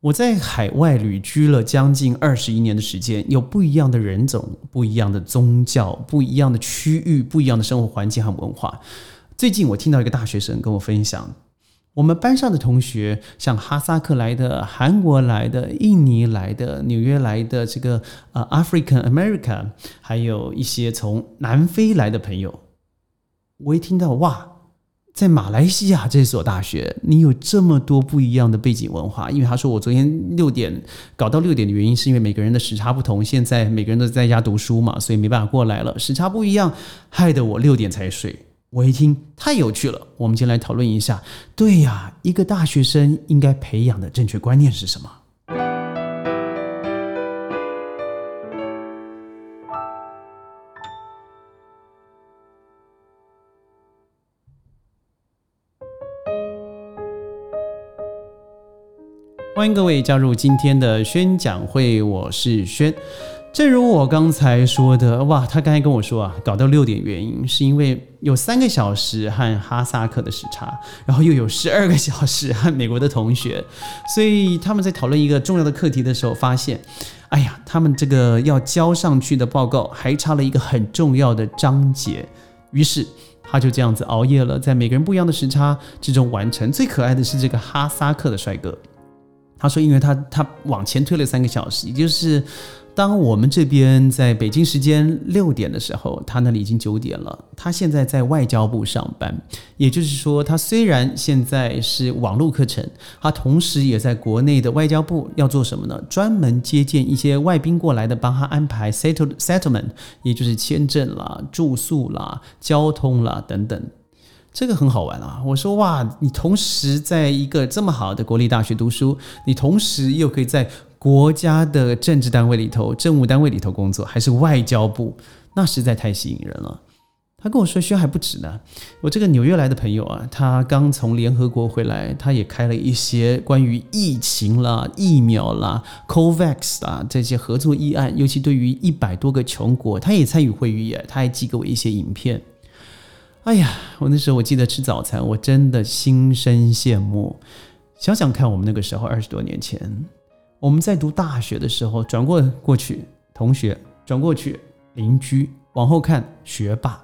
我在海外旅居了将近二十一年的时间，有不一样的人种、不一样的宗教、不一样的区域、不一样的生活环境和文化。最近我听到一个大学生跟我分享，我们班上的同学，像哈萨克来的、韩国来的、印尼来的、纽约来的，这个呃 African America，还有一些从南非来的朋友，我一听到哇！在马来西亚这所大学，你有这么多不一样的背景文化。因为他说我昨天六点搞到六点的原因，是因为每个人的时差不同。现在每个人都在家读书嘛，所以没办法过来了，时差不一样，害得我六点才睡。我一听太有趣了，我们今天来讨论一下。对呀，一个大学生应该培养的正确观念是什么？欢迎各位加入今天的宣讲会，我是轩。正如我刚才说的，哇，他刚才跟我说啊，搞到六点原因是因为有三个小时和哈萨克的时差，然后又有十二个小时和美国的同学，所以他们在讨论一个重要的课题的时候，发现，哎呀，他们这个要交上去的报告还差了一个很重要的章节，于是他就这样子熬夜了，在每个人不一样的时差之中完成。最可爱的是这个哈萨克的帅哥。他说：“因为他他往前推了三个小时，也就是当我们这边在北京时间六点的时候，他那里已经九点了。他现在在外交部上班，也就是说，他虽然现在是网络课程，他同时也在国内的外交部要做什么呢？专门接见一些外宾过来的，帮他安排 settle settlement，也就是签证啦、住宿啦、交通啦等等。”这个很好玩啊！我说哇，你同时在一个这么好的国立大学读书，你同时又可以在国家的政治单位里头、政务单位里头工作，还是外交部，那实在太吸引人了。他跟我说，轩还不止呢。我这个纽约来的朋友啊，他刚从联合国回来，他也开了一些关于疫情啦、疫苗啦、COVAX 啊这些合作议案，尤其对于一百多个穷国，他也参与会议，他还寄给我一些影片。哎呀，我那时候我记得吃早餐，我真的心生羡慕。想想看，我们那个时候二十多年前，我们在读大学的时候，转过过去同学，转过去邻居，往后看学霸。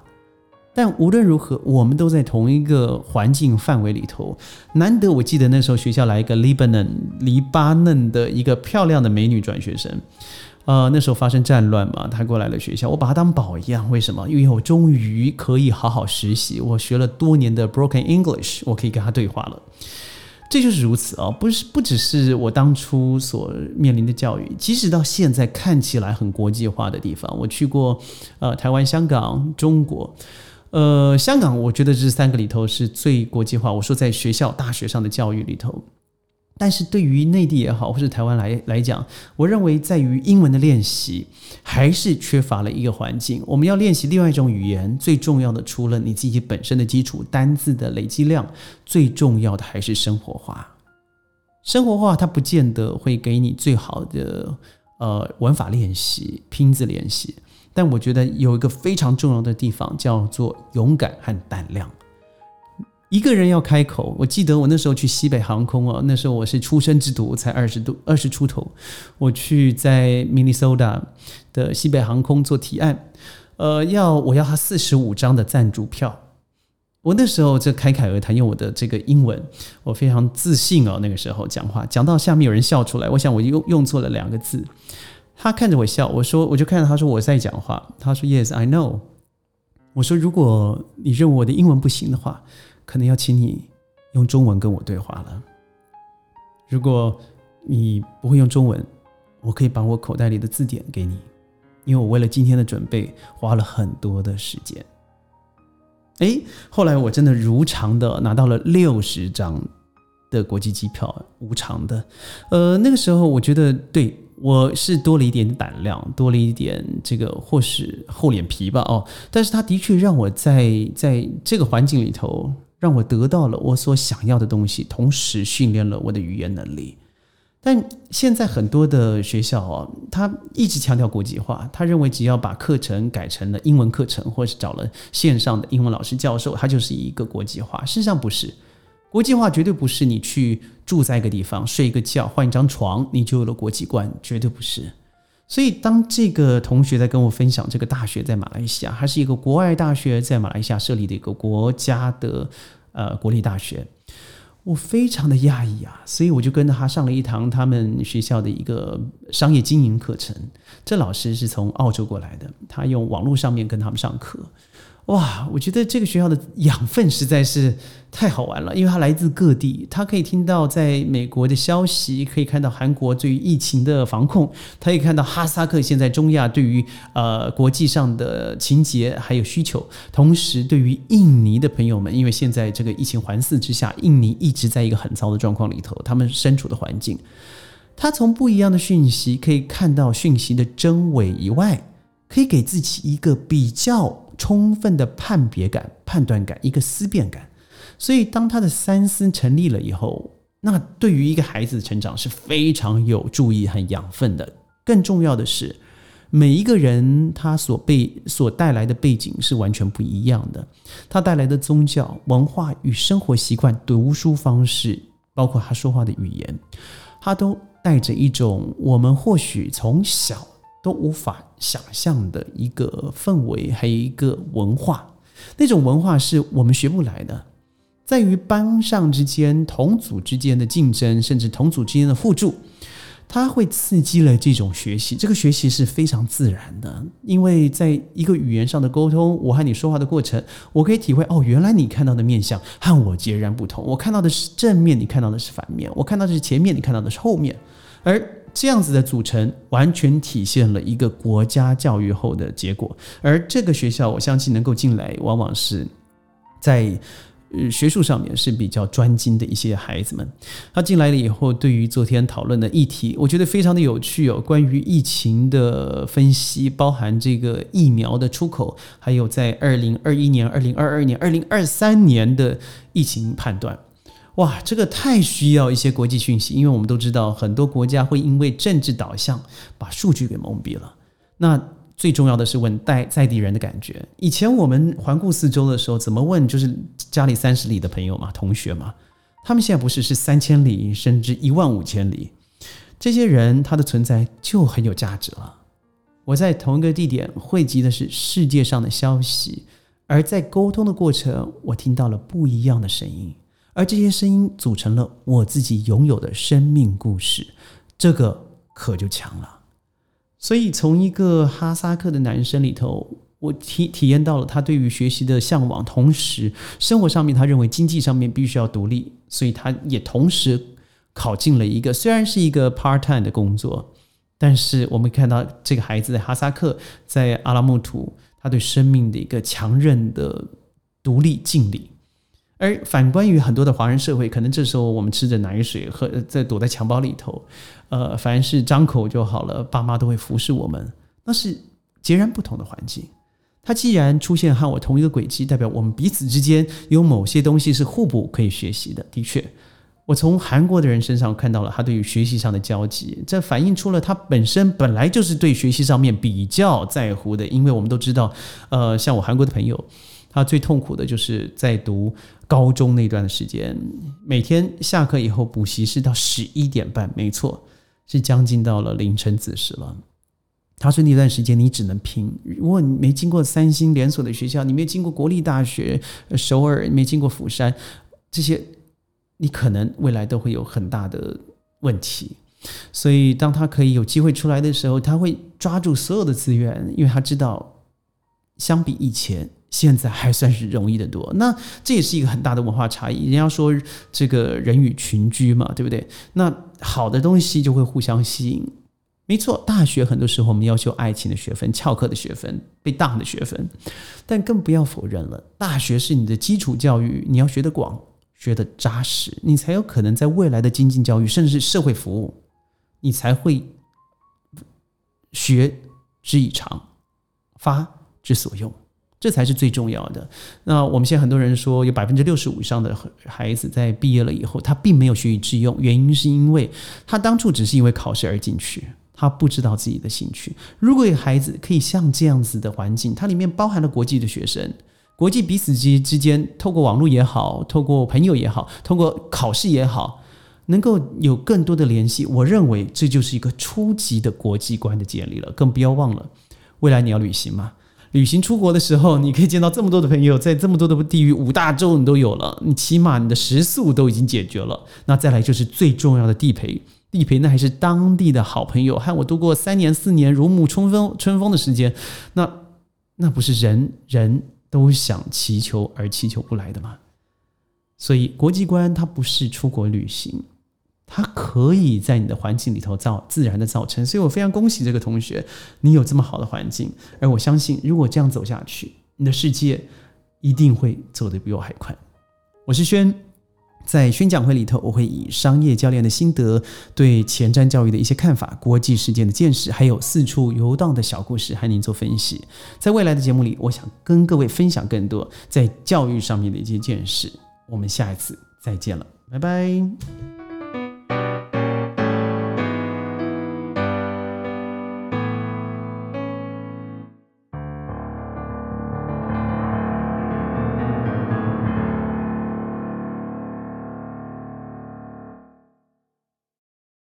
但无论如何，我们都在同一个环境范围里头。难得我记得那时候学校来一个黎巴嫩黎巴嫩的一个漂亮的美女转学生。呃，那时候发生战乱嘛，他过来了学校，我把他当宝一样。为什么？因为我终于可以好好实习，我学了多年的 Broken English，我可以跟他对话了。这就是如此啊，不是不只是我当初所面临的教育，即使到现在看起来很国际化的地方，我去过呃台湾、香港、中国，呃，香港我觉得这三个里头是最国际化。我说在学校、大学上的教育里头。但是对于内地也好，或是台湾来来讲，我认为在于英文的练习还是缺乏了一个环境。我们要练习另外一种语言，最重要的除了你自己本身的基础单字的累积量，最重要的还是生活化。生活化它不见得会给你最好的呃文法练习、拼字练习，但我觉得有一个非常重要的地方叫做勇敢和胆量。一个人要开口，我记得我那时候去西北航空哦，那时候我是出生之犊，才二十多二十出头，我去在 Minnesota 的西北航空做提案，呃，要我要他四十五张的赞助票，我那时候这侃侃而谈，用我的这个英文，我非常自信哦，那个时候讲话讲到下面有人笑出来，我想我用用错了两个字，他看着我笑，我说我就看着他说我在讲话，他说 Yes I know，我说如果你认为我的英文不行的话。可能要请你用中文跟我对话了。如果你不会用中文，我可以把我口袋里的字典给你，因为我为了今天的准备花了很多的时间。哎，后来我真的如常的拿到了六十张的国际机票，无偿的。呃，那个时候我觉得对我是多了一点胆量，多了一点这个或是厚脸皮吧。哦，但是他的确让我在在这个环境里头。让我得到了我所想要的东西，同时训练了我的语言能力。但现在很多的学校啊，他一直强调国际化，他认为只要把课程改成了英文课程，或是找了线上的英文老师教授，他就是一个国际化。事实上不是，国际化绝对不是你去住在一个地方睡一个觉换一张床你就有了国际观，绝对不是。所以当这个同学在跟我分享这个大学在马来西亚，它是一个国外大学，在马来西亚设立的一个国家的呃国立大学。我非常的讶异啊，所以我就跟着他上了一堂他们学校的一个商业经营课程。这老师是从澳洲过来的，他用网络上面跟他们上课。哇，我觉得这个学校的养分实在是太好玩了，因为它来自各地，他可以听到在美国的消息，可以看到韩国对于疫情的防控，他可以看到哈萨克现在中亚对于呃国际上的情节还有需求，同时对于印尼的朋友们，因为现在这个疫情环伺之下，印尼一直在一个很糟的状况里头，他们身处的环境，他从不一样的讯息可以看到讯息的真伪以外，可以给自己一个比较。充分的判别感、判断感，一个思辨感。所以，当他的三思成立了以后，那对于一个孩子的成长是非常有助益和养分的。更重要的是，每一个人他所被所带来的背景是完全不一样的，他带来的宗教、文化与生活习惯、读书方式，包括他说话的语言，他都带着一种我们或许从小。都无法想象的一个氛围，还有一个文化，那种文化是我们学不来的。在于班上之间、同组之间的竞争，甚至同组之间的互助，它会刺激了这种学习。这个学习是非常自然的，因为在一个语言上的沟通，我和你说话的过程，我可以体会哦，原来你看到的面相和我截然不同。我看到的是正面，你看到的是反面；我看到的是前面，你看到的是后面，而。这样子的组成完全体现了一个国家教育后的结果，而这个学校我相信能够进来，往往是在学术上面是比较专精的一些孩子们。他进来了以后，对于昨天讨论的议题，我觉得非常的有趣哦。关于疫情的分析，包含这个疫苗的出口，还有在二零二一年、二零二二年、二零二三年的疫情判断。哇，这个太需要一些国际讯息，因为我们都知道很多国家会因为政治导向把数据给蒙蔽了。那最重要的是问在在地人的感觉。以前我们环顾四周的时候，怎么问就是家里三十里的朋友嘛、同学嘛，他们现在不是是三千里甚至一万五千里，这些人他的存在就很有价值了。我在同一个地点汇集的是世界上的消息，而在沟通的过程，我听到了不一样的声音。而这些声音组成了我自己拥有的生命故事，这个可就强了。所以从一个哈萨克的男生里头，我体体验到了他对于学习的向往，同时生活上面他认为经济上面必须要独立，所以他也同时考进了一个虽然是一个 part time 的工作，但是我们看到这个孩子在哈萨克，在阿拉木图，他对生命的一个强韧的独立敬礼。而反观于很多的华人社会，可能这时候我们吃着奶水，喝在躲在襁褓里头，呃，凡是张口就好了，爸妈都会服侍我们，那是截然不同的环境。他既然出现和我同一个轨迹，代表我们彼此之间有某些东西是互补可以学习的。的确，我从韩国的人身上看到了他对于学习上的交集，这反映出了他本身本来就是对学习上面比较在乎的。因为我们都知道，呃，像我韩国的朋友。他最痛苦的就是在读高中那段的时间，每天下课以后补习是到十一点半，没错，是将近到了凌晨子时了。他说那段时间你只能拼，如果你没经过三星连锁的学校，你没经过国立大学首尔，没经过釜山这些，你可能未来都会有很大的问题。所以当他可以有机会出来的时候，他会抓住所有的资源，因为他知道相比以前。现在还算是容易的多，那这也是一个很大的文化差异。人家说这个人与群居嘛，对不对？那好的东西就会互相吸引，没错。大学很多时候我们要求爱情的学分、翘课的学分、被当的学分，但更不要否认了，大学是你的基础教育，你要学得广、学得扎实，你才有可能在未来的经济教育，甚至是社会服务，你才会学之以长，发之所用。这才是最重要的。那我们现在很多人说，有百分之六十五以上的孩子在毕业了以后，他并没有学以致用，原因是因为他当初只是因为考试而进去，他不知道自己的兴趣。如果有孩子可以像这样子的环境，它里面包含了国际的学生，国际彼此之之间，透过网络也好，透过朋友也好，透过考试也好，能够有更多的联系。我认为这就是一个初级的国际观的建立了。更不要忘了，未来你要旅行嘛？旅行出国的时候，你可以见到这么多的朋友，在这么多的地域，五大洲你都有了，你起码你的食宿都已经解决了。那再来就是最重要的地陪，地陪那还是当地的好朋友，和我度过三年四年如沐春风春风的时间，那那不是人人。都想祈求而祈求不来的吗？所以国际观它不是出国旅行，它可以在你的环境里头造自然的造成。所以我非常恭喜这个同学，你有这么好的环境，而我相信如果这样走下去，你的世界一定会走得比我还快。我是轩。在宣讲会里头，我会以商业教练的心得、对前瞻教育的一些看法、国际事件的见识，还有四处游荡的小故事，和您做分析。在未来的节目里，我想跟各位分享更多在教育上面的一些见识。我们下一次再见了，拜拜。